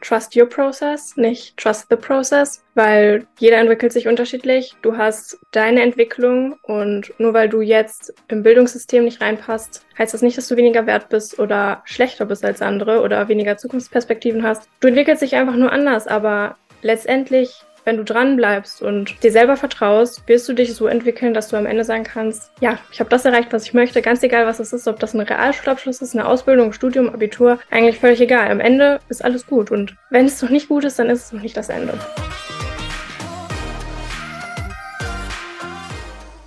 trust your process, nicht trust the process, weil jeder entwickelt sich unterschiedlich. Du hast deine Entwicklung und nur weil du jetzt im Bildungssystem nicht reinpasst, heißt das nicht, dass du weniger wert bist oder schlechter bist als andere oder weniger Zukunftsperspektiven hast. Du entwickelst dich einfach nur anders, aber letztendlich wenn du dran bleibst und dir selber vertraust, wirst du dich so entwickeln, dass du am Ende sagen kannst, ja, ich habe das erreicht, was ich möchte, ganz egal, was es ist, ob das ein Realschulabschluss ist, eine Ausbildung, Studium, Abitur, eigentlich völlig egal. Am Ende ist alles gut und wenn es noch nicht gut ist, dann ist es noch nicht das Ende.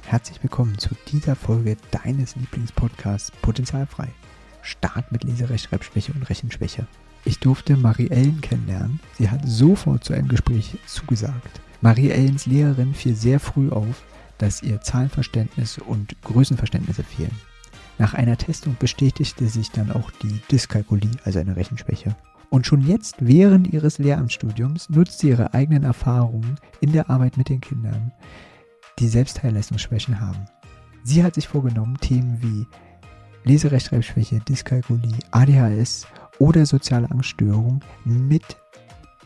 Herzlich willkommen zu dieser Folge deines Lieblingspodcasts Potenzialfrei. Start mit Leserechtschreibschwäche und Rechenschwäche. Ich durfte Marie-Ellen kennenlernen. Sie hat sofort zu einem Gespräch zugesagt. Marie-Ellens Lehrerin fiel sehr früh auf, dass ihr Zahlenverständnis und Größenverständnisse fehlen. Nach einer Testung bestätigte sich dann auch die Dyskalkulie, also eine Rechenschwäche. Und schon jetzt, während ihres Lehramtsstudiums, nutzt sie ihre eigenen Erfahrungen in der Arbeit mit den Kindern, die Selbstteilleistungsschwächen haben. Sie hat sich vorgenommen, Themen wie Leserechtschreibschwäche, Dyskalkulie, ADHS oder soziale Angststörung mit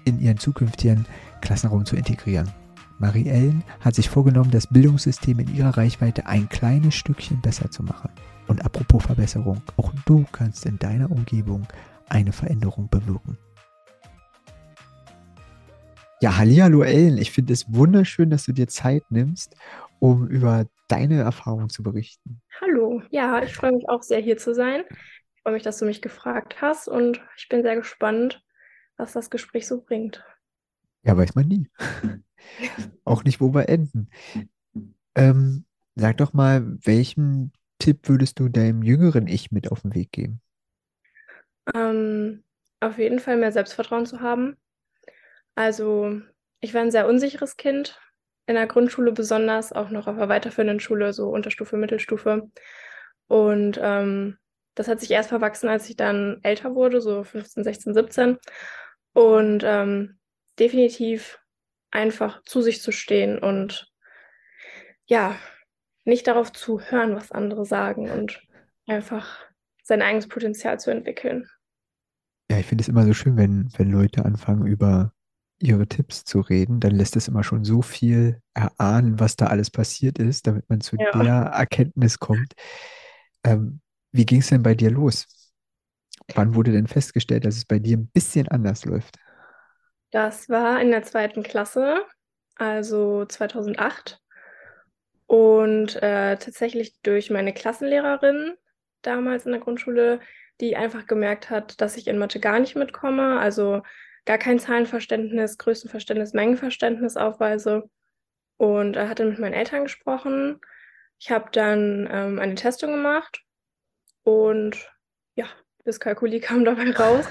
in ihren zukünftigen Klassenraum zu integrieren. Marie-Ellen hat sich vorgenommen, das Bildungssystem in ihrer Reichweite ein kleines Stückchen besser zu machen. Und apropos Verbesserung, auch du kannst in deiner Umgebung eine Veränderung bewirken. Ja, hallo Ellen, ich finde es wunderschön, dass du dir Zeit nimmst, um über deine Erfahrungen zu berichten. Hallo, ja, ich freue mich auch sehr hier zu sein freue mich, dass du mich gefragt hast und ich bin sehr gespannt, was das Gespräch so bringt. Ja, weiß man nie. Auch nicht, wo wir enden. Ähm, sag doch mal, welchen Tipp würdest du deinem jüngeren Ich mit auf den Weg geben? Ähm, auf jeden Fall mehr Selbstvertrauen zu haben. Also, ich war ein sehr unsicheres Kind, in der Grundschule besonders, auch noch auf der weiterführenden Schule, so Unterstufe, Mittelstufe. Und ähm, das hat sich erst verwachsen, als ich dann älter wurde, so 15, 16, 17. Und ähm, definitiv einfach zu sich zu stehen und ja, nicht darauf zu hören, was andere sagen und einfach sein eigenes Potenzial zu entwickeln. Ja, ich finde es immer so schön, wenn, wenn Leute anfangen, über ihre Tipps zu reden, dann lässt es immer schon so viel erahnen, was da alles passiert ist, damit man zu ja. der Erkenntnis kommt. Ähm, wie ging es denn bei dir los? Wann wurde denn festgestellt, dass es bei dir ein bisschen anders läuft? Das war in der zweiten Klasse, also 2008. Und äh, tatsächlich durch meine Klassenlehrerin damals in der Grundschule, die einfach gemerkt hat, dass ich in Mathe gar nicht mitkomme, also gar kein Zahlenverständnis, Größenverständnis, Mengenverständnis aufweise. Und er hatte mit meinen Eltern gesprochen. Ich habe dann ähm, eine Testung gemacht und ja, das Kalkuli kam dabei raus.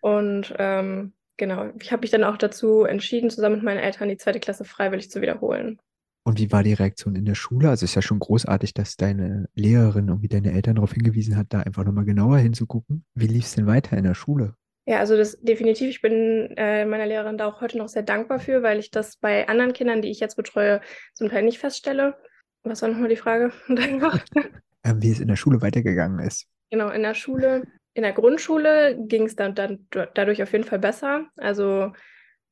Und ähm, genau, ich habe mich dann auch dazu entschieden, zusammen mit meinen Eltern die zweite Klasse freiwillig zu wiederholen. Und wie war die Reaktion in der Schule? Also es ist ja schon großartig, dass deine Lehrerin und wie deine Eltern darauf hingewiesen hat, da einfach nochmal genauer hinzugucken. Wie lief es denn weiter in der Schule? Ja, also das definitiv. Ich bin äh, meiner Lehrerin da auch heute noch sehr dankbar für, weil ich das bei anderen Kindern, die ich jetzt betreue, zum Teil nicht feststelle. Was war nochmal die Frage? ähm, wie es in der Schule weitergegangen ist. Genau, in der Schule, in der Grundschule ging es dann, dann dadurch auf jeden Fall besser. Also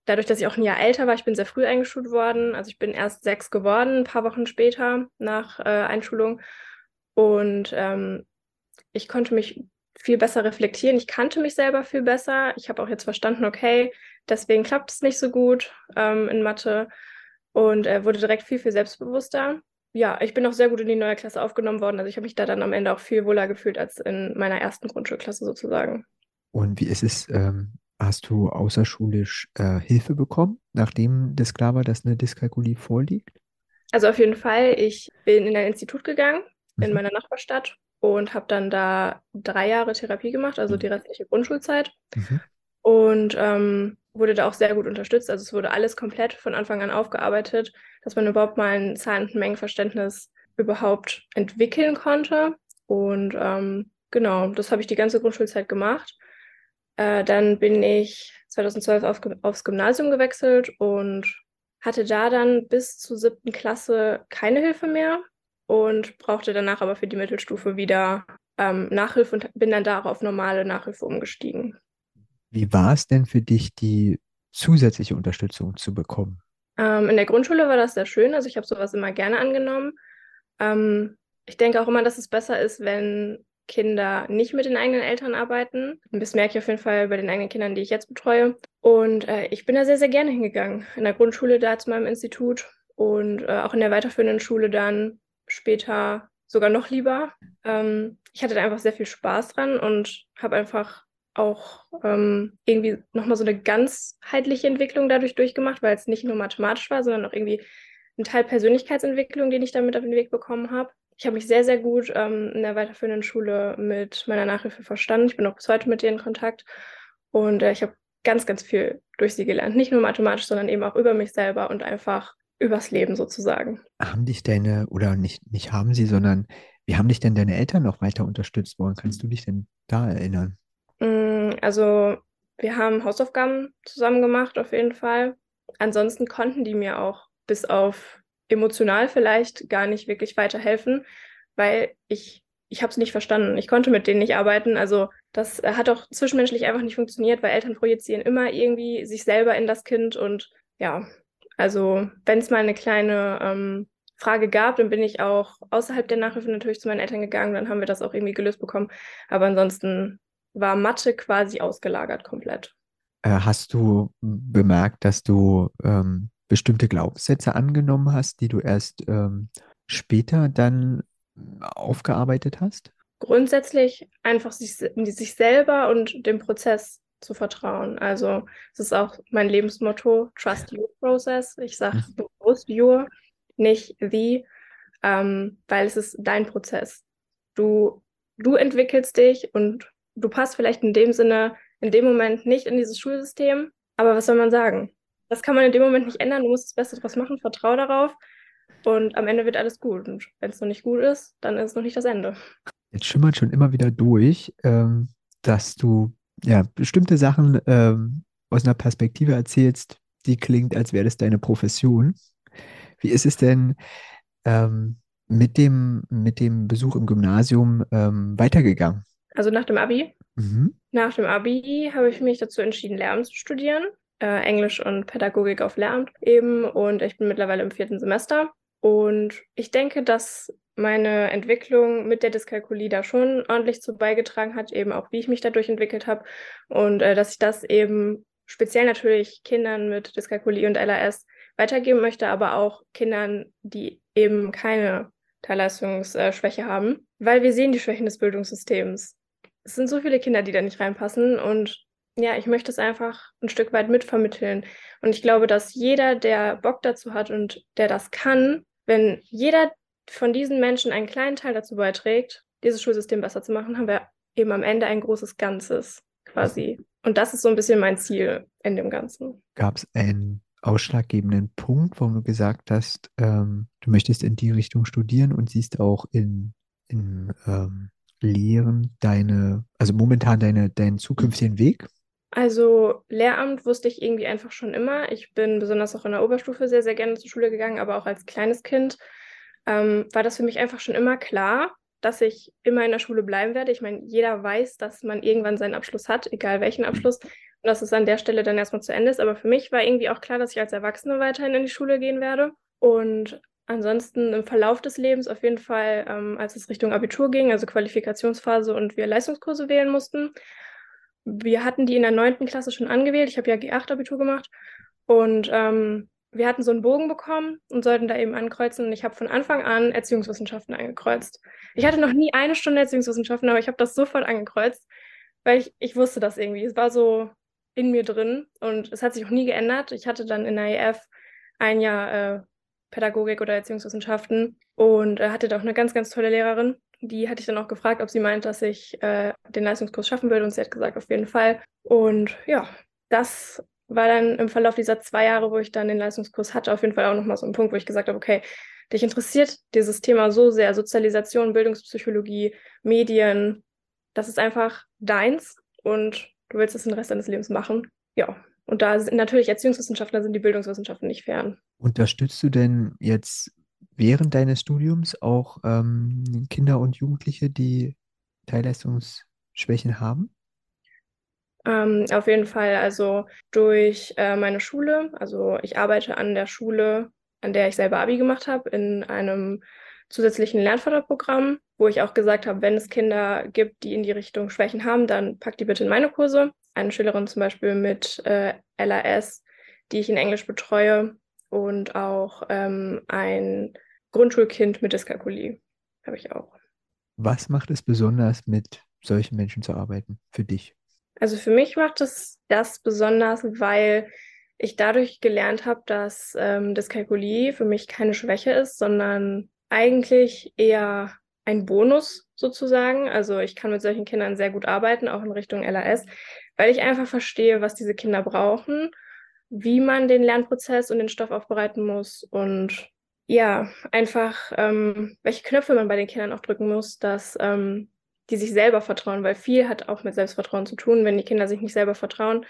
dadurch, dass ich auch ein Jahr älter war, ich bin sehr früh eingeschult worden. Also ich bin erst sechs geworden, ein paar Wochen später nach äh, Einschulung. Und ähm, ich konnte mich viel besser reflektieren. Ich kannte mich selber viel besser. Ich habe auch jetzt verstanden, okay, deswegen klappt es nicht so gut ähm, in Mathe und äh, wurde direkt viel, viel selbstbewusster ja, ich bin auch sehr gut in die neue Klasse aufgenommen worden. Also ich habe mich da dann am Ende auch viel wohler gefühlt als in meiner ersten Grundschulklasse sozusagen. Und wie ist es, ähm, hast du außerschulisch äh, Hilfe bekommen, nachdem das klar war, dass eine Dyskalkulie vorliegt? Also auf jeden Fall. Ich bin in ein Institut gegangen mhm. in meiner Nachbarstadt und habe dann da drei Jahre Therapie gemacht, also die restliche Grundschulzeit. Mhm. Und ähm, wurde da auch sehr gut unterstützt. Also es wurde alles komplett von Anfang an aufgearbeitet, dass man überhaupt mal ein Zahlen- und Mengenverständnis überhaupt entwickeln konnte. Und ähm, genau, das habe ich die ganze Grundschulzeit gemacht. Äh, dann bin ich 2012 auf, aufs Gymnasium gewechselt und hatte da dann bis zur siebten Klasse keine Hilfe mehr und brauchte danach aber für die Mittelstufe wieder ähm, Nachhilfe und bin dann da auf normale Nachhilfe umgestiegen. Wie war es denn für dich, die zusätzliche Unterstützung zu bekommen? Ähm, in der Grundschule war das sehr schön. Also ich habe sowas immer gerne angenommen. Ähm, ich denke auch immer, dass es besser ist, wenn Kinder nicht mit den eigenen Eltern arbeiten. Das merke ich auf jeden Fall bei den eigenen Kindern, die ich jetzt betreue. Und äh, ich bin da sehr, sehr gerne hingegangen. In der Grundschule da zu meinem Institut und äh, auch in der weiterführenden Schule dann später sogar noch lieber. Ähm, ich hatte da einfach sehr viel Spaß dran und habe einfach auch ähm, irgendwie nochmal so eine ganzheitliche Entwicklung dadurch durchgemacht, weil es nicht nur mathematisch war, sondern auch irgendwie ein Teil Persönlichkeitsentwicklung, den ich damit auf den Weg bekommen habe. Ich habe mich sehr, sehr gut ähm, in der weiterführenden Schule mit meiner Nachhilfe verstanden. Ich bin auch bis heute mit ihr in Kontakt und äh, ich habe ganz, ganz viel durch sie gelernt. Nicht nur mathematisch, sondern eben auch über mich selber und einfach übers Leben sozusagen. Haben dich deine, oder nicht, nicht haben sie, sondern wie haben dich denn deine Eltern noch weiter unterstützt? Woran kannst du dich denn da erinnern? Mm, also wir haben Hausaufgaben zusammen gemacht, auf jeden Fall. Ansonsten konnten die mir auch bis auf emotional vielleicht gar nicht wirklich weiterhelfen, weil ich, ich habe es nicht verstanden. Ich konnte mit denen nicht arbeiten. Also das hat auch zwischenmenschlich einfach nicht funktioniert, weil Eltern projizieren immer irgendwie sich selber in das Kind. Und ja, also wenn es mal eine kleine ähm, Frage gab, dann bin ich auch außerhalb der Nachhilfe natürlich zu meinen Eltern gegangen. Dann haben wir das auch irgendwie gelöst bekommen. Aber ansonsten war Mathe quasi ausgelagert komplett. Äh, hast du bemerkt, dass du ähm, bestimmte Glaubenssätze angenommen hast, die du erst ähm, später dann aufgearbeitet hast? Grundsätzlich einfach sich, sich selber und dem Prozess zu vertrauen. Also es ist auch mein Lebensmotto, Trust Your Process. Ich sage mhm. bewusst Your, nicht The, ähm, weil es ist dein Prozess. Du, du entwickelst dich und du passt vielleicht in dem Sinne, in dem Moment nicht in dieses Schulsystem, aber was soll man sagen? Das kann man in dem Moment nicht ändern, du musst das Beste draus machen, vertrau darauf und am Ende wird alles gut. Und wenn es noch nicht gut ist, dann ist es noch nicht das Ende. Jetzt schimmert schon immer wieder durch, ähm, dass du ja bestimmte Sachen ähm, aus einer Perspektive erzählst, die klingt, als wäre das deine Profession. Wie ist es denn ähm, mit, dem, mit dem Besuch im Gymnasium ähm, weitergegangen? Also nach dem Abi. Mhm. Nach dem Abi habe ich mich dazu entschieden, Lehramt zu studieren. Äh, Englisch und Pädagogik auf Lehramt eben. Und ich bin mittlerweile im vierten Semester. Und ich denke, dass meine Entwicklung mit der Dyskalkulie da schon ordentlich zu beigetragen hat, eben auch wie ich mich dadurch entwickelt habe. Und äh, dass ich das eben speziell natürlich Kindern mit Dyskalkulie und LAS weitergeben möchte, aber auch Kindern, die eben keine Teilleistungsschwäche haben, weil wir sehen die Schwächen des Bildungssystems es sind so viele Kinder, die da nicht reinpassen und ja, ich möchte es einfach ein Stück weit mitvermitteln. Und ich glaube, dass jeder, der Bock dazu hat und der das kann, wenn jeder von diesen Menschen einen kleinen Teil dazu beiträgt, dieses Schulsystem besser zu machen, haben wir eben am Ende ein großes Ganzes quasi. Und das ist so ein bisschen mein Ziel in dem Ganzen. Gab es einen ausschlaggebenden Punkt, warum du gesagt hast, ähm, du möchtest in die Richtung studieren und siehst auch in, in ähm, Lehren deine, also momentan deine, deinen zukünftigen Weg? Also Lehramt wusste ich irgendwie einfach schon immer. Ich bin besonders auch in der Oberstufe sehr, sehr gerne zur Schule gegangen, aber auch als kleines Kind ähm, war das für mich einfach schon immer klar, dass ich immer in der Schule bleiben werde. Ich meine, jeder weiß, dass man irgendwann seinen Abschluss hat, egal welchen Abschluss, und dass es an der Stelle dann erstmal zu Ende ist. Aber für mich war irgendwie auch klar, dass ich als Erwachsene weiterhin in die Schule gehen werde. Und Ansonsten im Verlauf des Lebens auf jeden Fall, ähm, als es Richtung Abitur ging, also Qualifikationsphase und wir Leistungskurse wählen mussten. Wir hatten die in der neunten Klasse schon angewählt. Ich habe ja G8-Abitur gemacht und ähm, wir hatten so einen Bogen bekommen und sollten da eben ankreuzen. Und ich habe von Anfang an Erziehungswissenschaften angekreuzt. Ich hatte noch nie eine Stunde Erziehungswissenschaften, aber ich habe das sofort angekreuzt, weil ich, ich wusste das irgendwie. Es war so in mir drin und es hat sich auch nie geändert. Ich hatte dann in der EF ein Jahr äh, Pädagogik oder Erziehungswissenschaften und äh, hatte da auch eine ganz, ganz tolle Lehrerin. Die hatte ich dann auch gefragt, ob sie meint, dass ich äh, den Leistungskurs schaffen würde und sie hat gesagt, auf jeden Fall. Und ja, das war dann im Verlauf dieser zwei Jahre, wo ich dann den Leistungskurs hatte, auf jeden Fall auch nochmal so ein Punkt, wo ich gesagt habe, okay, dich interessiert dieses Thema so sehr, Sozialisation, Bildungspsychologie, Medien, das ist einfach deins und du willst es den Rest deines Lebens machen. Ja, und da sind natürlich Erziehungswissenschaften, da sind die Bildungswissenschaften nicht fern. Unterstützt du denn jetzt während deines Studiums auch ähm, Kinder und Jugendliche, die Teilleistungsschwächen haben? Ähm, auf jeden Fall, also durch äh, meine Schule. Also ich arbeite an der Schule, an der ich selber Abi gemacht habe, in einem zusätzlichen Lernförderprogramm, wo ich auch gesagt habe, wenn es Kinder gibt, die in die Richtung Schwächen haben, dann packt die bitte in meine Kurse. Eine Schülerin zum Beispiel mit äh, LAS, die ich in Englisch betreue und auch ähm, ein Grundschulkind mit Dyskalkulie habe ich auch. Was macht es besonders, mit solchen Menschen zu arbeiten für dich? Also für mich macht es das besonders, weil ich dadurch gelernt habe, dass ähm, Dyskalkulie für mich keine Schwäche ist, sondern eigentlich eher ein Bonus sozusagen. Also ich kann mit solchen Kindern sehr gut arbeiten, auch in Richtung LAS, weil ich einfach verstehe, was diese Kinder brauchen, wie man den Lernprozess und den Stoff aufbereiten muss und ja, einfach ähm, welche Knöpfe man bei den Kindern auch drücken muss, dass ähm, die sich selber vertrauen, weil viel hat auch mit Selbstvertrauen zu tun. Wenn die Kinder sich nicht selber vertrauen,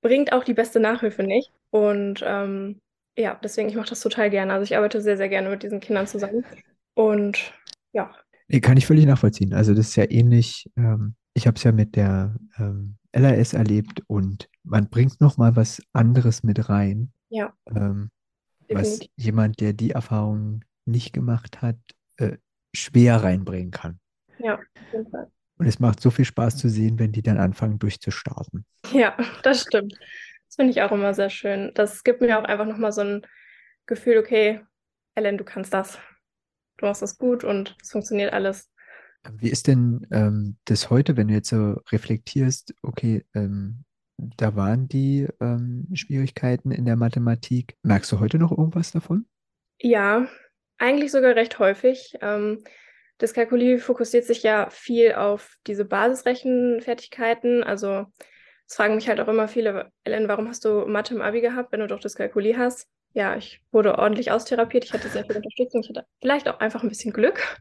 bringt auch die beste Nachhilfe nicht. Und ähm, ja, deswegen, ich mache das total gerne. Also ich arbeite sehr, sehr gerne mit diesen Kindern zusammen. Und ja. Nee, kann ich völlig nachvollziehen. Also das ist ja ähnlich. Ähm, ich habe es ja mit der ähm, LAS erlebt und man bringt noch mal was anderes mit rein. Ja. Ähm, was jemand, der die Erfahrung nicht gemacht hat, äh, schwer reinbringen kann. Ja, auf jeden Fall. Und es macht so viel Spaß zu sehen, wenn die dann anfangen durchzustarten. Ja, das stimmt. Das finde ich auch immer sehr schön. Das gibt mir auch einfach nochmal so ein Gefühl, okay, Ellen, du kannst das. Du machst das gut und es funktioniert alles. Wie ist denn ähm, das heute, wenn du jetzt so reflektierst, okay, ähm, da waren die ähm, Schwierigkeiten in der Mathematik. Merkst du heute noch irgendwas davon? Ja, eigentlich sogar recht häufig. Ähm, das Kalkulier fokussiert sich ja viel auf diese Basisrechenfertigkeiten, also es fragen mich halt auch immer viele, Ellen, warum hast du Mathe im Abi gehabt, wenn du doch das Kalkuli hast? Ja, ich wurde ordentlich austherapiert, ich hatte sehr viel Unterstützung, ich hatte vielleicht auch einfach ein bisschen Glück.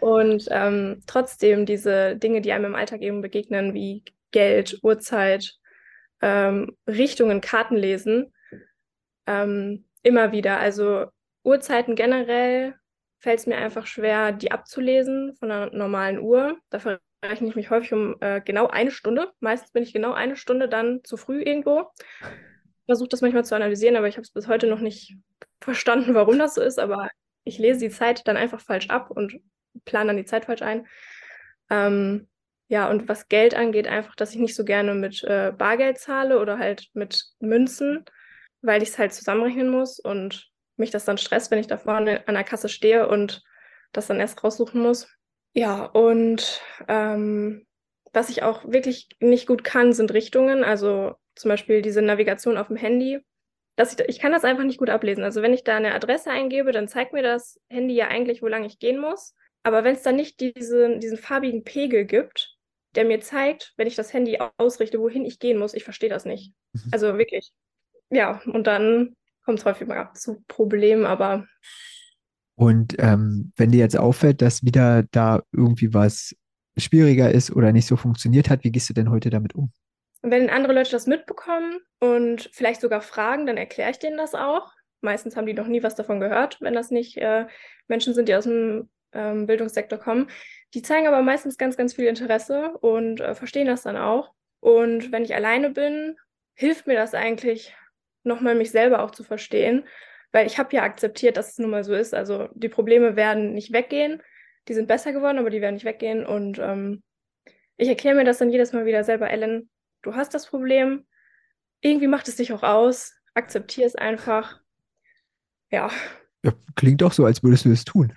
Und ähm, trotzdem diese Dinge, die einem im Alltag eben begegnen, wie Geld, Uhrzeit, ähm, Richtungen, Karten lesen, ähm, immer wieder. Also Uhrzeiten generell fällt es mir einfach schwer, die abzulesen von einer normalen Uhr. Dafür rechne ich mich häufig um äh, genau eine Stunde. Meistens bin ich genau eine Stunde dann zu früh irgendwo. Versuche das manchmal zu analysieren, aber ich habe es bis heute noch nicht verstanden, warum das so ist. Aber ich lese die Zeit dann einfach falsch ab und plane dann die Zeit falsch ein. Ähm, ja, und was Geld angeht, einfach, dass ich nicht so gerne mit äh, Bargeld zahle oder halt mit Münzen, weil ich es halt zusammenrechnen muss und mich das dann stresst, wenn ich da vorne an der Kasse stehe und das dann erst raussuchen muss. Ja, und ähm, was ich auch wirklich nicht gut kann, sind Richtungen. Also zum Beispiel diese Navigation auf dem Handy. Dass ich, ich kann das einfach nicht gut ablesen. Also wenn ich da eine Adresse eingebe, dann zeigt mir das Handy ja eigentlich, wo lang ich gehen muss. Aber wenn es dann nicht diese, diesen farbigen Pegel gibt, der mir zeigt, wenn ich das Handy ausrichte, wohin ich gehen muss, ich verstehe das nicht. Mhm. Also wirklich. Ja, und dann kommt es häufig mal zu Problemen, aber und ähm, wenn dir jetzt auffällt, dass wieder da irgendwie was schwieriger ist oder nicht so funktioniert hat, wie gehst du denn heute damit um? Wenn andere Leute das mitbekommen und vielleicht sogar fragen, dann erkläre ich denen das auch. Meistens haben die noch nie was davon gehört, wenn das nicht äh, Menschen sind, die aus dem ähm, Bildungssektor kommen. Die zeigen aber meistens ganz, ganz viel Interesse und äh, verstehen das dann auch. Und wenn ich alleine bin, hilft mir das eigentlich, nochmal mich selber auch zu verstehen weil ich habe ja akzeptiert, dass es nun mal so ist. Also die Probleme werden nicht weggehen. Die sind besser geworden, aber die werden nicht weggehen. Und ähm, ich erkläre mir das dann jedes Mal wieder selber, Ellen, du hast das Problem. Irgendwie macht es dich auch aus. Akzeptiere es einfach. Ja. ja. Klingt doch so, als würdest du es tun.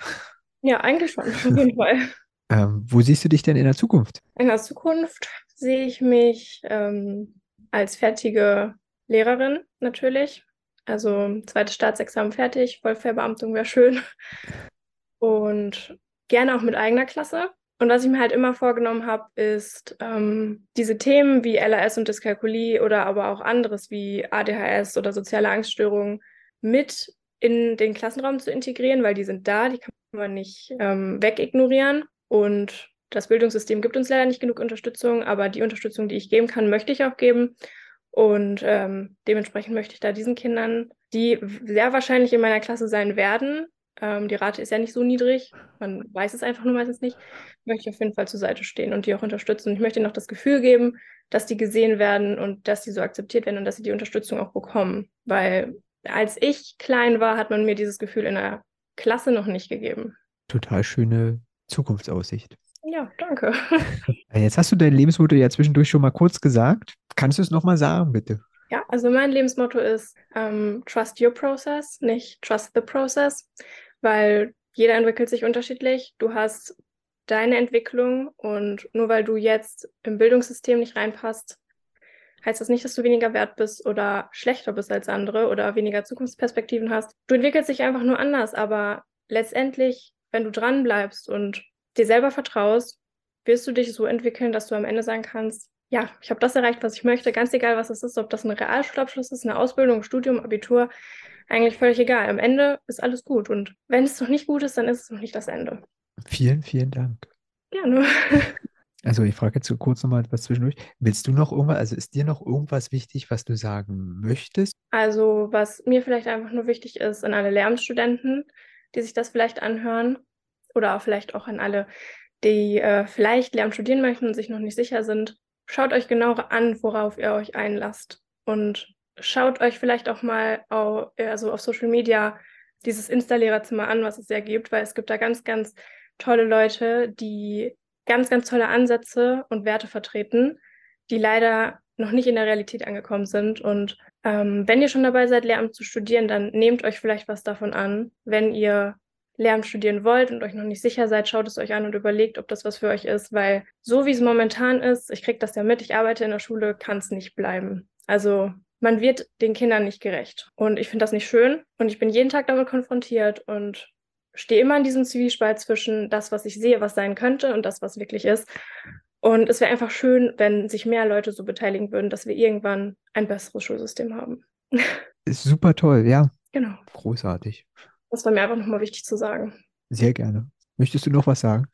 Ja, eigentlich schon, auf jeden Fall. Ähm, wo siehst du dich denn in der Zukunft? In der Zukunft sehe ich mich ähm, als fertige Lehrerin natürlich. Also zweites Staatsexamen fertig, Vollverbeamtung wäre schön. Und gerne auch mit eigener Klasse. Und was ich mir halt immer vorgenommen habe, ist, ähm, diese Themen wie LAS und Dyskalkulie oder aber auch anderes wie ADHS oder soziale Angststörungen mit in den Klassenraum zu integrieren, weil die sind da, die kann man nicht ähm, wegignorieren. Und das Bildungssystem gibt uns leider nicht genug Unterstützung, aber die Unterstützung, die ich geben kann, möchte ich auch geben. Und ähm, dementsprechend möchte ich da diesen Kindern, die sehr wahrscheinlich in meiner Klasse sein werden, ähm, die Rate ist ja nicht so niedrig, man weiß es einfach nur meistens nicht, möchte ich auf jeden Fall zur Seite stehen und die auch unterstützen. Und ich möchte ihnen noch das Gefühl geben, dass die gesehen werden und dass sie so akzeptiert werden und dass sie die Unterstützung auch bekommen. Weil als ich klein war, hat man mir dieses Gefühl in der Klasse noch nicht gegeben. Total schöne Zukunftsaussicht. Ja, danke. Jetzt hast du dein Lebensmotto ja zwischendurch schon mal kurz gesagt. Kannst du es nochmal sagen, bitte? Ja, also mein Lebensmotto ist ähm, Trust your process, nicht Trust the process, weil jeder entwickelt sich unterschiedlich. Du hast deine Entwicklung und nur weil du jetzt im Bildungssystem nicht reinpasst, heißt das nicht, dass du weniger wert bist oder schlechter bist als andere oder weniger Zukunftsperspektiven hast. Du entwickelst dich einfach nur anders, aber letztendlich, wenn du dran bleibst und dir selber vertraust, wirst du dich so entwickeln, dass du am Ende sagen kannst, ja, ich habe das erreicht, was ich möchte, ganz egal, was es ist, ob das ein Realschulabschluss ist, eine Ausbildung, Studium, Abitur, eigentlich völlig egal. Am Ende ist alles gut und wenn es noch nicht gut ist, dann ist es noch nicht das Ende. Vielen, vielen Dank. Gerne. Also ich frage jetzt kurz nochmal etwas zwischendurch. Willst du noch irgendwas, also ist dir noch irgendwas wichtig, was du sagen möchtest? Also was mir vielleicht einfach nur wichtig ist, an alle Lehramtsstudenten, die sich das vielleicht anhören oder auch vielleicht auch an alle, die äh, vielleicht Lehramt studieren möchten und sich noch nicht sicher sind, schaut euch genau an, worauf ihr euch einlasst und schaut euch vielleicht auch mal auf, also auf Social Media dieses Insta-Lehrerzimmer an, was es ja gibt, weil es gibt da ganz, ganz tolle Leute, die ganz, ganz tolle Ansätze und Werte vertreten, die leider noch nicht in der Realität angekommen sind. Und ähm, wenn ihr schon dabei seid, Lehramt zu studieren, dann nehmt euch vielleicht was davon an. Wenn ihr Lehramt studieren wollt und euch noch nicht sicher seid, schaut es euch an und überlegt, ob das was für euch ist, weil so wie es momentan ist, ich kriege das ja mit, ich arbeite in der Schule, kann es nicht bleiben. Also man wird den Kindern nicht gerecht. Und ich finde das nicht schön. Und ich bin jeden Tag damit konfrontiert und stehe immer in diesem Zwiespalt zwischen das, was ich sehe, was sein könnte und das, was wirklich ist. Und es wäre einfach schön, wenn sich mehr Leute so beteiligen würden, dass wir irgendwann ein besseres Schulsystem haben. Ist super toll, ja. Genau. Großartig. Das war mir einfach nochmal wichtig zu sagen. Sehr gerne. Möchtest du noch was sagen?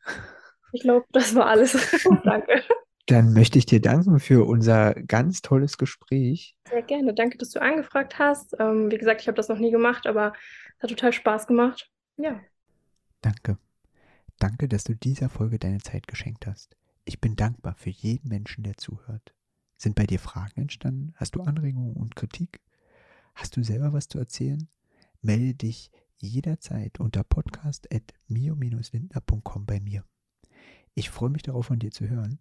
Ich glaube, das war alles. Danke. Dann möchte ich dir danken für unser ganz tolles Gespräch. Sehr gerne. Danke, dass du angefragt hast. Ähm, wie gesagt, ich habe das noch nie gemacht, aber es hat total Spaß gemacht. Ja. Danke. Danke, dass du dieser Folge deine Zeit geschenkt hast. Ich bin dankbar für jeden Menschen, der zuhört. Sind bei dir Fragen entstanden? Hast du Anregungen und Kritik? Hast du selber was zu erzählen? Melde dich jederzeit unter podcast.mio-lindner.com bei mir. Ich freue mich darauf, von dir zu hören.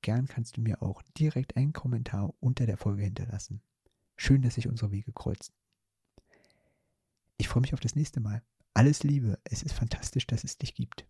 Gern kannst du mir auch direkt einen Kommentar unter der Folge hinterlassen. Schön, dass sich unsere Wege kreuzen. Ich freue mich auf das nächste Mal. Alles Liebe, es ist fantastisch, dass es dich gibt.